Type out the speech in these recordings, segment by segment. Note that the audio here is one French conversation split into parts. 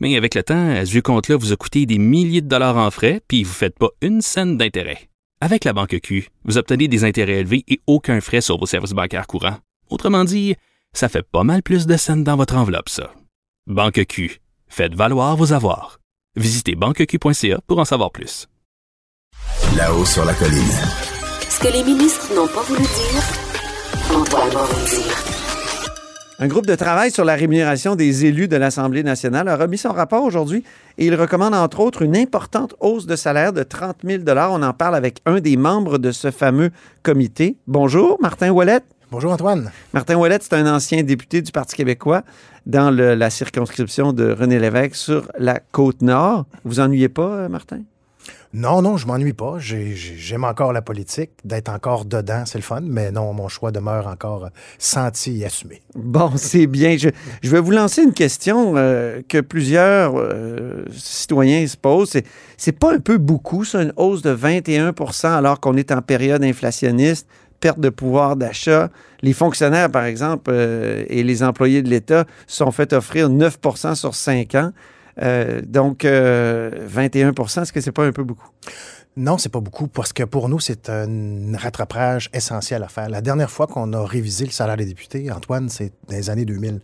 Mais avec le temps, ce vieux compte-là vous a coûté des milliers de dollars en frais, puis vous ne faites pas une scène d'intérêt. Avec la Banque Q, vous obtenez des intérêts élevés et aucun frais sur vos services bancaires courants. Autrement dit, ça fait pas mal plus de scènes dans votre enveloppe, ça. Banque Q. Faites valoir vos avoirs. Visitez banqueq.ca pour en savoir plus. Là-haut sur la colline. Ce que les ministres n'ont pas voulu dire, va vous le dire. Un groupe de travail sur la rémunération des élus de l'Assemblée nationale a remis son rapport aujourd'hui et il recommande entre autres une importante hausse de salaire de 30 000 On en parle avec un des membres de ce fameux comité. Bonjour, Martin Ouellet. Bonjour Antoine. Martin Ouellet, c'est un ancien député du Parti québécois dans le- la circonscription de René Lévesque sur la côte nord. Vous ennuyez pas, euh, Martin? Non, non, je m'ennuie pas. J'ai- j'ai- J'aime encore la politique. D'être encore dedans, c'est le fun, mais non, mon choix demeure encore euh, senti et assumé. Bon, c'est bien. Je, vais vous lancer une question euh, que plusieurs euh, citoyens se posent. C'est, pas un peu beaucoup, ça, une hausse de 21% alors qu'on est en période inflationniste, perte de pouvoir d'achat. Les fonctionnaires, par exemple, et les employés de l'État sont fait offrir 9% sur 5 ans. Euh, donc, euh, 21% est-ce que c'est pas un peu beaucoup? Non, c'est pas beaucoup parce que pour nous, c'est un rattrapage essentiel à faire. La dernière fois qu'on a révisé le salaire des députés, Antoine, c'est dans les années 2000.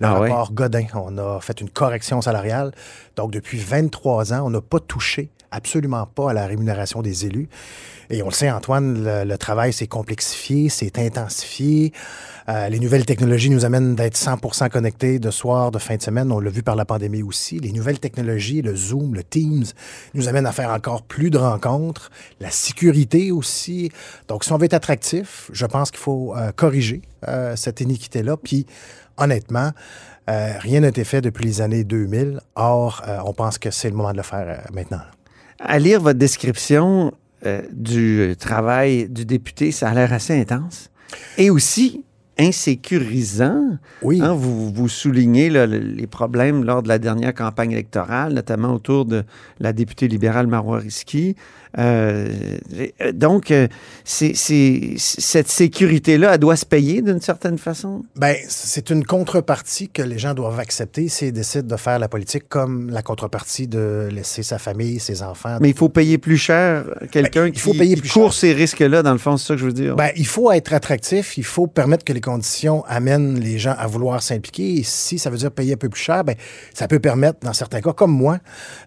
Le Ah ouais? rapport Godin, on a fait une correction salariale. Donc, depuis 23 ans, on n'a pas touché absolument pas à la rémunération des élus. Et on le sait, Antoine, le, le travail s'est complexifié, s'est intensifié. Euh, les nouvelles technologies nous amènent d'être 100% connectés de soir, de fin de semaine. On l'a vu par la pandémie aussi. Les nouvelles technologies, le Zoom, le Teams, nous amènent à faire encore plus de rencontres. La sécurité aussi. Donc, si on veut être attractif, je pense qu'il faut euh, corriger euh, cette iniquité-là. Puis, honnêtement, euh, rien n'a été fait depuis les années 2000. Or, euh, on pense que c'est le moment de le faire euh, maintenant. À lire votre description euh, du travail du député, ça a l'air assez intense. Et aussi insécurisant. Oui. Hein, vous, vous soulignez là, les problèmes lors de la dernière campagne électorale, notamment autour de la députée libérale Marois Risky. Euh, euh, donc, euh, c'est, cette sécurité-là, elle doit se payer d'une certaine façon? Ben, c'est une contrepartie que les gens doivent accepter s'ils décident de faire la politique comme la contrepartie de laisser sa famille, ses enfants. Mais il faut payer plus cher quelqu'un Ben, il faut qui, payer qui plus court cher. ces risques-là, dans le fond, c'est ça que je veux dire. Ben, il faut être attractif, il faut permettre que les conditions amènent les gens à vouloir s'impliquer. Et si ça veut dire payer un peu plus cher, ben, ça peut permettre, dans certains cas, comme moi,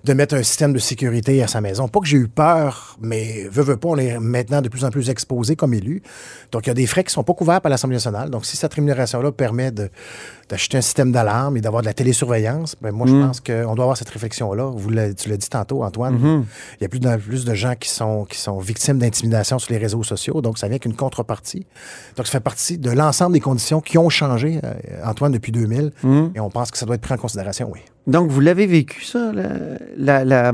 de mettre un système de sécurité à sa maison. Pas que j'ai eu peur, mais veut, veut pas, on est maintenant de plus en plus exposé comme élu. Donc, il y a des frais qui sont pas couverts par l'Assemblée nationale. Donc, si cette rémunération-là permet d'acheter un système d'alarme et d'avoir de la télésurveillance, ben, moi, je pense qu'on doit avoir cette réflexion-là. Tu l'as dit tantôt, Antoine. Il y a plus de, plus de gens qui sont, qui sont victimes d'intimidation sur les réseaux sociaux. Donc, ça vient qu'une contrepartie. Donc, ça fait partie de l'ensemble des conditions qui ont changé, euh, Antoine, depuis 2000. Et on pense que ça doit être pris en considération, oui. Donc, vous l'avez vécu, ça, la, la-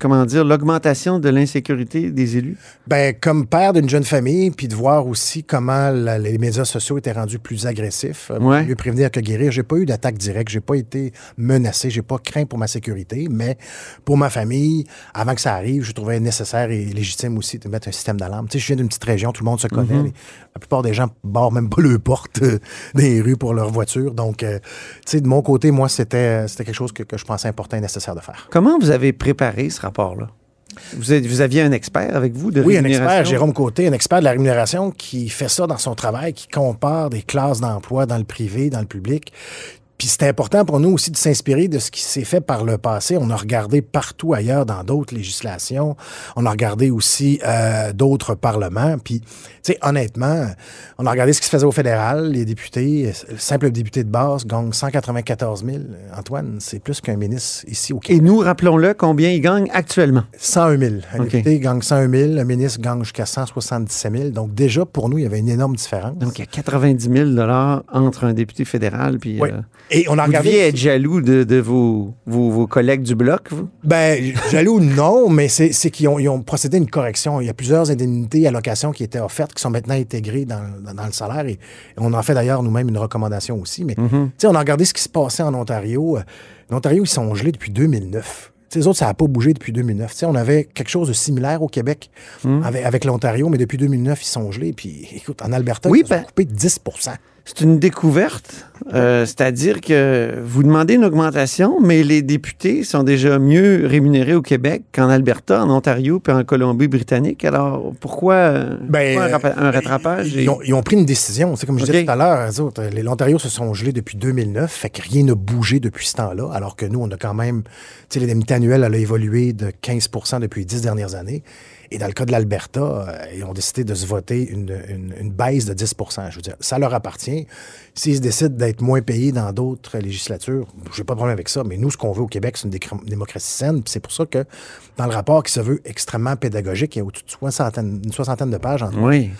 comment dire, l'augmentation de l'insécurité des élus? Ben, comme père d'une jeune famille, puis de voir aussi comment les médias sociaux étaient rendus plus agressifs, euh, Ouais. mieux prévenir que guérir. J'ai pas eu d'attaque directe, j'ai pas été menacé, j'ai pas craint pour ma sécurité, mais pour ma famille, avant que ça arrive, je trouvais nécessaire et légitime aussi de mettre un système d'alarme. Tu sais, je viens d'une petite région, tout le monde se connaît. Mm-hmm. Les- la plupart des gens barrent même pas le porte euh, des rues pour leur voiture. Donc, euh, tu sais, de mon côté, moi, c'était c'était quelque chose que, que je pensais important et nécessaire de faire. Comment vous avez préparé ce rapport-là? Vous, êtes- vous aviez un expert avec vous de Oui, un expert, Jérôme Côté, un expert de la rémunération qui fait ça dans son travail, qui compare des classes d'emploi dans le privé, dans le public. Puis c'est important pour nous aussi de s'inspirer de ce qui s'est fait par le passé. On a regardé partout ailleurs dans d'autres législations. On a regardé aussi euh, d'autres parlements. Puis, tu sais, honnêtement, on a regardé ce qui se faisait au fédéral. Les députés, le simple député de base gagne 194 000. Antoine, c'est plus qu'un ministre ici au Québec. Et nous, rappelons-le, combien il gagne actuellement? 101 000. Un député gagne 101 000, le ministre gagne jusqu'à 177 000. Donc, déjà, pour nous, il y avait une énorme différence. Donc, il y a 90 000 entre un député fédéral puis... Oui. euh, Et on a Vous regardé. deviez être jaloux de, de vos, vos, vos collègues du bloc, vous? Ben, jaloux, non, mais c'est c'est qu'ils ont, ils ont procédé à une correction. Il y a plusieurs indemnités, allocations qui étaient offertes, qui sont maintenant intégrées dans, dans- dans le salaire. Et, et on en fait d'ailleurs nous-mêmes une recommandation aussi. Mais, tu sais, on a regardé ce qui se passait en Ontario. Euh, L'Ontario, ils sont gelés depuis 2009. Tu sais, les autres, ça n'a pas bougé depuis 2009. Tu sais, on avait quelque chose de similaire au Québec avec, avec l'Ontario, mais depuis 2009, ils sont gelés. Puis, écoute, en Alberta, Oui, ils ben- coupés de 10 C'est une découverte. Euh, C'est-à-dire que vous demandez une augmentation, mais les députés sont déjà mieux rémunérés au Québec qu'en Alberta, en Ontario puis en Colombie-Britannique. Alors, pourquoi, euh, Ben, pourquoi un, un rattrapage? Ils, ont, ils ont pris une décision. C'est comme je disais tout à l'heure, l'Ontario se sont gelés depuis 2009, fait que rien n'a bougé depuis ce temps-là, alors que nous, on a quand même, tu sais, l'indemnité annuelle, elle a évolué de 15% depuis les dix dernières années. Et dans le cas de l'Alberta, euh, ils ont décidé de se voter une, une- une baisse de 10% Je veux dire, ça leur appartient. S'ils décident d'être moins payés dans d'autres législatures, j'ai pas de problème avec ça. Mais nous, ce qu'on veut au Québec, c'est une démocratie saine. C'est pour ça que dans le rapport qui se veut extrêmement pédagogique, il y a au-dessus de soixantaine, une soixantaine de pages Oui.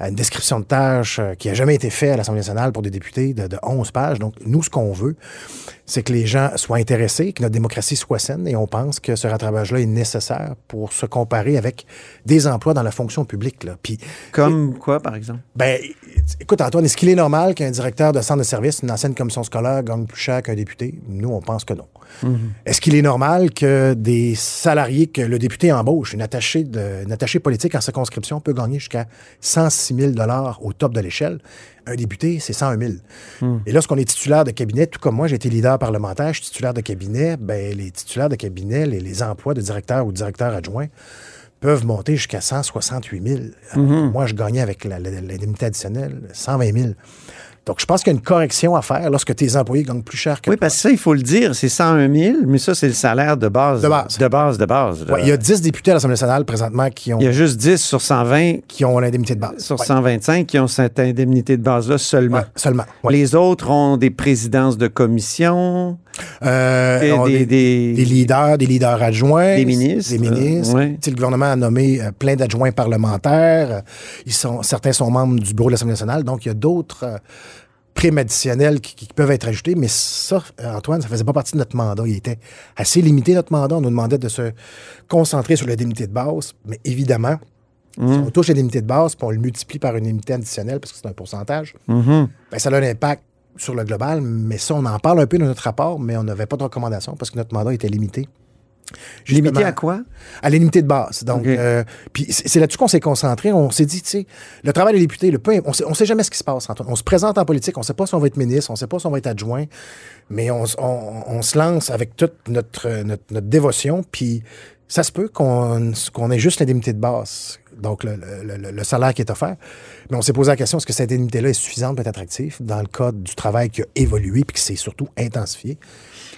une description de tâches euh, qui n'a jamais été faite à l'Assemblée nationale pour des députés de, de 11 pages. Donc, nous, ce qu'on veut, c'est que les gens soient intéressés, que notre démocratie soit saine, et on pense que ce rattrapage-là est nécessaire pour se comparer avec des emplois dans la fonction publique. Là. Puis, Comme quoi, par exemple? ben, écoute, Antoine, est-ce qu'il est normal qu'un directeur de centre de service, une ancienne commission scolaire, gagne plus cher qu'un député? Nous, on pense que non. Est-ce qu'il est normal que des salariés que le député embauche, une attachée, de, une attachée politique en circonscription, peut gagner jusqu'à 106 000 au top de l'échelle? Un député, c'est 101 000. Et lorsqu'on est titulaire de cabinet, tout comme moi, j'ai été leader parlementaire, je suis titulaire de cabinet, ben, les titulaires de cabinet, les, les emplois de directeur ou directeur adjoint peuvent monter jusqu'à 168 000. Alors que Moi, je gagnais avec l'indemnité additionnelle 120 000. Donc, je pense qu'il y a une correction à faire lorsque tes employés gagnent plus cher que Oui, toi. parce que ça, il faut le dire, c'est 101 000, mais ça, c'est le salaire de base. De base. De base, de base. Ouais, il y a 10 députés à l'Assemblée nationale présentement qui ont, Il y a juste 10 sur 120, qui ont l'indemnité de base. sur Ouais. 125 qui ont cette indemnité de base-là seulement. Ouais, seulement. Les autres ont des présidences de commission, Euh, des, des, des- des leaders, des leaders adjoints. Des ministres, Des ministres. euh, ouais. Le gouvernement a nommé euh, plein d'adjoints parlementaires. Ils sont, certains sont membres du bureau de l'Assemblée nationale. Donc, il y a d'autres primes additionnelles qui, qui peuvent être ajoutés. Mais ça, Antoine, ça faisait pas partie de notre mandat. Il était assez limité, notre mandat. On nous demandait de se concentrer sur l'indemnité de base. Mais évidemment, si on touche l'indemnité de base, puis on le multiplie par une indemnité additionnelle, parce que c'est un pourcentage, Mhm. ben, ça a un impact sur le global, mais ça, on en parle un peu dans notre rapport, mais on n'avait pas de recommandation parce que notre mandat était limité. Limité Justement, à quoi? À l'unité de base. Donc, euh, puis c'est là-dessus qu'on s'est concentré. On s'est dit, tu sais, le travail des députés, le peu, on sait, on sait jamais ce qui se passe. Antoine. On se présente en politique, on sait pas si on va être ministre, on sait pas si on va être adjoint, mais on, s- on- on se lance avec toute notre, notre, notre dévotion, puis ça se peut qu'on qu'on ait juste l'indemnité de base, donc le, le- le- le salaire qui est offert. Mais on s'est posé la question, est-ce que cette indemnité-là est suffisante pour être attractive dans le cadre du travail qui a évolué puis qui s'est surtout intensifié?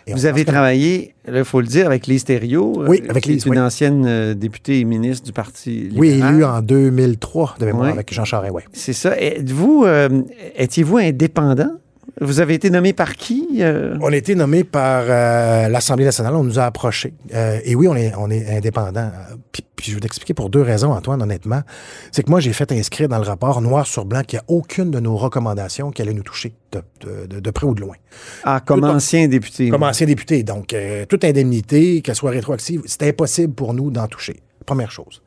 Et Vous avez travaillé, il faut le dire, avec Lise Thériault. Oui, euh, avec qui est une oui. ancienne euh, députée et ministre du Parti Oui, libéral. élu en 2003 de mémoire avec Jean Charest, oui. C'est ça. Êtes-vous, euh, étiez-vous indépendant? Vous avez été nommé par qui? euh? On a été nommé par euh, l'Assemblée nationale, on nous a approchés. Euh, et oui, on est, on est indépendant. Puis, puis je vais t'expliquer pour deux raisons, Antoine, honnêtement. C'est que moi, j'ai fait inscrire dans le rapport noir sur blanc qu'il n'y a aucune de nos recommandations qui allait nous toucher de, de- de- de près ou de loin. Ah, comme Tout- ancien député. Comme ancien député. Donc, toute indemnité, qu'elle soit rétroactive, c'est impossible pour nous d'en toucher. Première chose.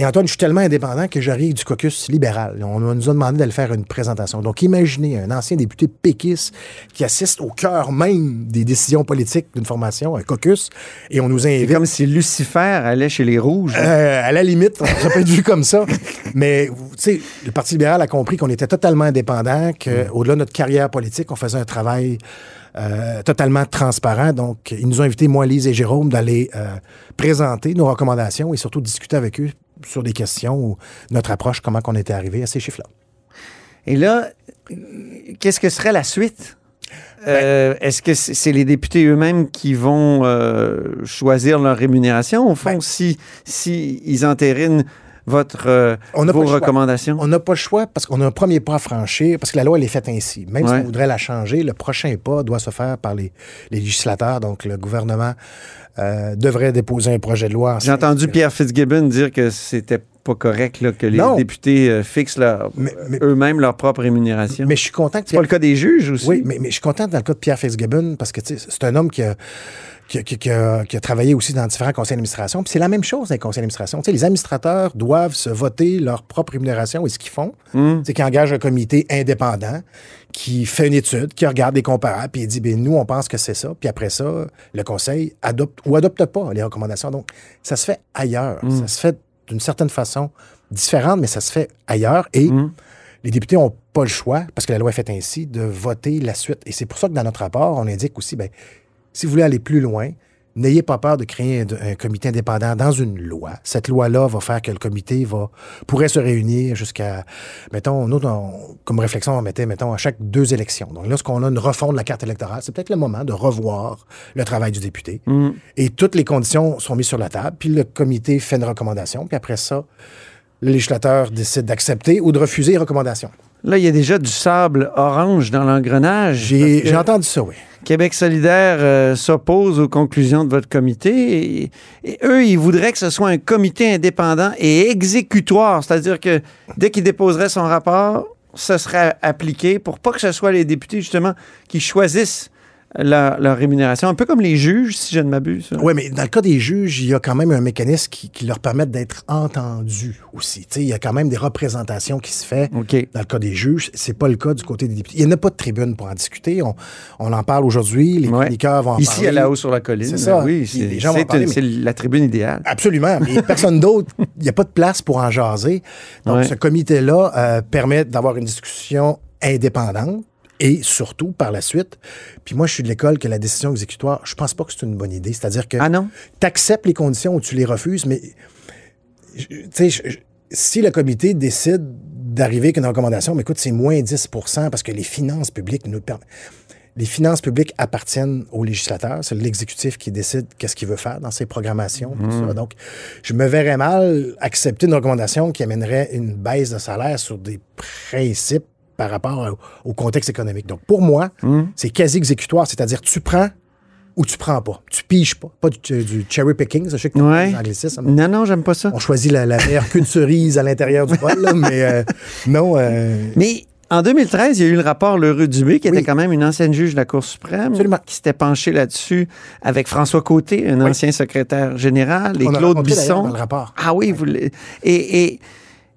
Et Antoine, je suis tellement indépendant que j'arrive du caucus libéral. On nous a demandé d'aller faire une présentation. Donc, imaginez un ancien député péquiste qui assiste au cœur même des décisions politiques d'une formation, un caucus, et on nous C'est invite. comme si Lucifer allait chez les Rouges. Euh, à la limite, ça peut être vu comme ça. Mais, tu sais, le Parti libéral a compris qu'on était totalement indépendant, qu'au-delà de notre carrière politique, on faisait un travail euh, totalement transparent. Donc, ils nous ont invités, moi, Lise et Jérôme, d'aller euh, présenter nos recommandations et surtout discuter avec eux sur des questions ou notre approche, comment on était arrivé à ces chiffres-là. Et là, qu'est-ce que serait la suite? Euh, Est-ce que c'est c'est les députés eux-mêmes qui vont euh, choisir leur rémunération? Au fond, Ben- si, si ils entérinent votre, euh, On n'a vos pas le choix. recommandations? On n'a pas le choix parce qu'on a un premier pas à franchir, parce que la loi, elle est faite ainsi. Même si on voudrait la changer, le prochain pas doit se faire par les, les législateurs. Donc, le gouvernement euh, devrait déposer un projet de loi. J'ai entendu Pierre Fitzgibbon dire que c'était pas correct là, que les Non. députés euh, fixent mais- eux-mêmes leur propre rémunération. Mais je suis content que c'est pas le cas des juges aussi. Oui, mais, mais je suis content dans le cas de Pierre Fitzgibbon parce que c'est un homme qui a, qui, a- qui a- qui a- qui a travaillé aussi dans différents conseils d'administration. Puis c'est la même chose dans les conseils d'administration. Tu sais, les administrateurs doivent se voter leur propre rémunération et ce qu'ils font, Hum. c'est qu'ils engagent un comité indépendant qui fait une étude, qui regarde des comparables, puis il dit, ben nous, on pense que c'est ça. Puis après ça, le conseil adopte ou adopte pas les recommandations. Donc, ça se fait ailleurs. Hum. Ça se fait d'une certaine façon différente, mais ça se fait ailleurs. Et Hum. les députés n'ont pas le choix, parce que la loi est faite ainsi, de voter la suite. Et c'est pour ça que dans notre rapport, on indique aussi, ben, si vous voulez aller plus loin, n'ayez pas peur de créer un, un comité indépendant dans une loi. Cette loi-là va faire que le comité va, pourrait se réunir jusqu'à, mettons, nous, on- comme réflexion, on mettait, mettons, à chaque deux élections. Donc, lorsqu'on a une refonte de la carte électorale, c'est peut-être le moment de revoir le travail du député. Hum. Et toutes les conditions sont mises sur la table, puis le comité fait une recommandation, puis après ça, le législateur décide d'accepter ou de refuser les recommandations. Là, il y a déjà du sable orange dans l'engrenage. J'ai entendu ça, oui. Québec solidaire euh, s'oppose aux conclusions de votre comité et, et eux, ils voudraient que ce soit un comité indépendant et exécutoire, c'est-à-dire que dès qu'il déposerait son rapport, ce serait appliqué pour pas que ce soit les députés, justement, qui choisissent leur, leur rémunération, un peu comme les juges, si je ne m'abuse. Oui, mais dans le cas des juges, il y a quand même un mécanisme qui, qui leur permet d'être entendus aussi. Il y a quand même des représentations qui se fait OK. dans le cas des juges. C'est pas le cas du côté des députés. Il n'y en a pas de tribune pour en discuter. On, on en parle aujourd'hui. Les Ouais. chroniqueurs vont en Ici, parler. à la haut sur la colline. C'est ça. Oui, c'est la tribune idéale. Absolument. Mais personne d'autre, il n'y a pas de place pour en jaser. Donc, Ouais. ce comité-là euh, permet d'avoir une discussion indépendante et surtout, par la suite, puis moi, je suis de l'école que la décision exécutoire, je pense pas que c'est une bonne idée. C'est-à-dire que Ah tu acceptes les conditions ou tu les refuses, mais je- tu sais, je- si le comité décide d'arriver avec une recommandation, mais écoute, c'est moins 10 parce que les finances publiques nous permettent. Les finances publiques appartiennent aux législateurs. C'est l'exécutif qui décide qu'est-ce qu'il veut faire dans ses programmations. tout ça. Donc, je me verrais mal accepter une recommandation qui amènerait une baisse de salaire sur des principes par rapport au, contexte économique. Donc, pour moi, Mmh. c'est quasi exécutoire, c'est-à-dire tu prends ou tu prends pas. Tu piges pas. Pas du, du cherry picking, sais que Ouais. anglicisme. Non, non, j'aime pas ça. On choisit la, la meilleure queue de cerise à l'intérieur du bol, là, mais euh, non. euh, Mais en 2013, il y a eu le rapport Lheureux Dubé, qui Oui. était quand même une ancienne juge de la Cour suprême, Absolument. qui s'était penchée là-dessus avec François Côté, un Oui. ancien secrétaire général, et on Claude Bisson. dans le rapport. Ah oui, vous et, et,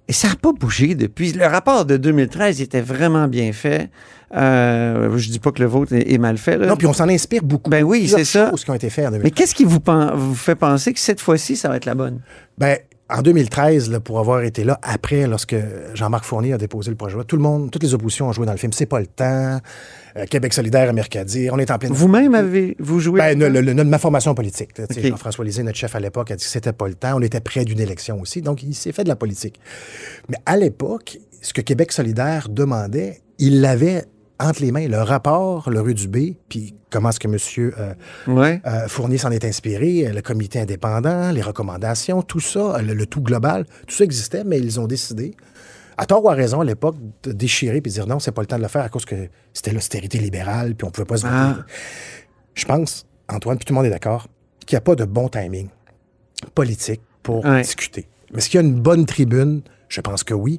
et ça n'a pas bougé depuis. Le rapport de 2013 il était vraiment bien fait. Euh, je dis pas que le vôtre est, est mal fait. Là. Non, puis on s'en inspire beaucoup. Ben oui, c'est ça. choses qui ont été faites en 2013. Mais qu'est-ce qui vous, vous fait penser que cette fois-ci, ça va être la bonne? Ben, en 2013, là, pour avoir été là, après, lorsque Jean-Marc Fournier a déposé le projet de loi, tout le monde, toutes les oppositions ont joué dans le film. C'est pas le temps. Euh, Québec solidaire à Mercadier. On est en pleine. Vous-même avez vous joué Ben, le- le- le- ma formation politique. Jean-François Lisée, notre chef à l'époque, a dit que c'était pas le temps. On était près d'une élection aussi. Donc, il s'est fait de la politique. Mais à l'époque, ce que Québec solidaire demandait, il l'avait entre les mains, le rapport, le rue du B, puis comment est-ce que M. Ouais. Euh, Fournier s'en est inspiré, euh, le comité indépendant, les recommandations, tout ça, euh, le, le tout global, tout ça existait, mais ils ont décidé, à tort ou à raison à l'époque, de déchirer puis de dire non, c'est pas le temps de le faire à cause que c'était l'austérité libérale puis on pouvait pas se. Ah. Je pense, Antoine, puis tout le monde est d'accord, qu'il n'y a pas de bon timing politique pour Ouais. discuter. Mais est-ce qu'il y a une bonne tribune? Je pense que oui.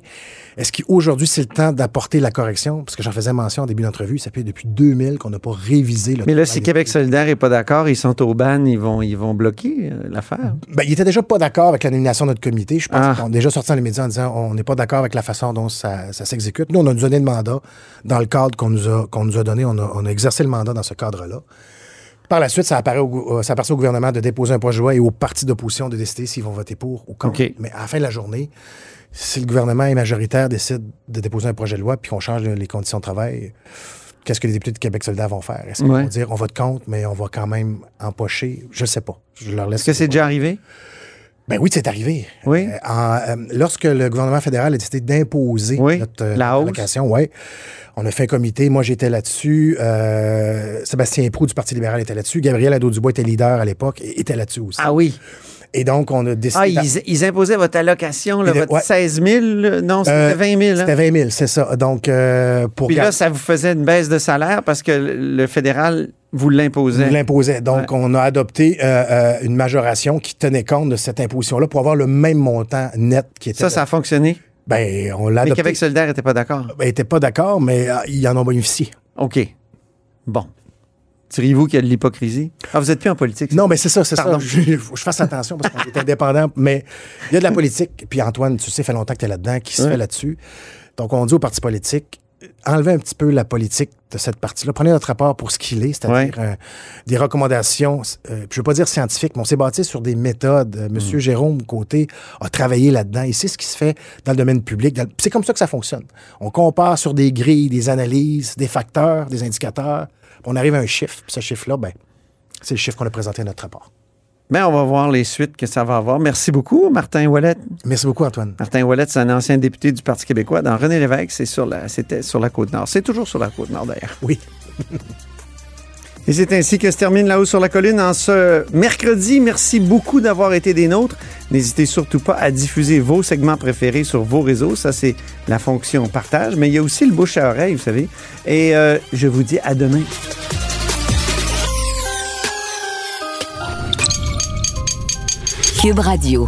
Est-ce qu'aujourd'hui, c'est le temps d'apporter la correction? Parce que j'en faisais mention en début d'entrevue, ça fait depuis 2000 qu'on n'a pas révisé le Mais là, si Québec solidaire n'est pas d'accord, ils sont au ban, ils vont, ils vont bloquer euh, l'affaire. Ben, il était déjà pas d'accord avec la nomination de notre comité. Je pense Ah. qu'ils ont déjà sorti dans les médias en disant on n'est pas d'accord avec la façon dont ça, ça s'exécute. Nous, on a donné le mandat dans le cadre qu'on nous a, qu'on nous a donné. On a, on a exercé le mandat dans ce cadre-là. Par la suite, ça, apparaît au, euh, ça appartient au gouvernement de déposer un projet de loi et aux partis d'opposition de décider s'ils vont voter pour ou contre. Mais à la fin de la journée, si le gouvernement est majoritaire, décide de déposer un projet de loi puis qu'on change les conditions de travail, qu'est-ce que les députés de Québec solidaire vont faire? Est-ce qu'ils Ouais. vont dire on vote contre, mais on va quand même empocher? Je sais pas. Je leur laisse. Est-ce que c'est déjà arrivé? Ben oui, c'est arrivé. Oui. Euh, en, euh, lorsque le gouvernement fédéral a décidé d'imposer Oui, notre euh, la allocation, ouais, on a fait un comité. Moi, j'étais là-dessus. Euh, Sébastien Proux du Parti libéral était là-dessus. Gabriel Nadeau-Dubois était leader à l'époque et était là-dessus aussi. Ah oui. Et donc, on a décidé... Ah, ils, ils imposaient votre allocation, là, Et de- votre ouais. 16 000. là. Non, c'était Euh, 20 000. hein? C'était 20 000, c'est ça. Donc, euh, pour... Puis là, ça vous faisait une baisse de salaire parce que le fédéral Vous l'imposez. l'imposait. Donc, on a adopté euh, euh, une majoration qui tenait compte de cette imposition-là pour avoir le même montant net qui était. Ça, ça a fonctionné? Ben, on l'a Mais adopté. Québec solidaire n'était pas d'accord. Ben, était pas d'accord, mais ils en ont bénéficié. OK. Bon. Diriez-vous qu'il y a de l'hypocrisie? Ah, vous n'êtes plus en politique. Non, mais c'est ça, c'est ça. Il faut que je fasse attention parce qu'on est indépendant. Mais il y a de la politique. Puis Antoine, tu sais, fait longtemps que tu es là-dedans, qui se fait là-dessus. Donc, on dit aux partis politiques, enlevez un petit peu la politique de cette partie-là. Prenez notre rapport pour ce qu'il est, c'est-à-dire euh, des recommandations, euh, je veux pas dire scientifiques, mais on s'est bâti sur des méthodes. Euh, Monsieur Jérôme Côté a travaillé là-dedans. Et c'est ce qui se fait dans le domaine public. Le- C'est comme ça que ça fonctionne. On compare sur des grilles, des analyses, des facteurs, des indicateurs. On arrive à un chiffre. Puis ce chiffre-là, ben, c'est le chiffre qu'on a présenté à notre rapport. Ben, on va voir les suites que ça va avoir. Merci beaucoup, Martin Ouellet. Merci beaucoup, Antoine. Martin Ouellet, c'est un ancien député du Parti québécois dans René Lévesque. C'est sur la, c'était sur la Côte-Nord. C'est toujours sur la Côte-Nord, d'ailleurs. Oui. Et c'est ainsi que se termine La Haut sur la Colline en ce mercredi. Merci beaucoup d'avoir été des nôtres. N'hésitez surtout pas à diffuser vos segments préférés sur vos réseaux. Ça, c'est la fonction partage. Mais il y a aussi le bouche à oreille, vous savez. Et euh, je vous dis à demain. Cube Radio.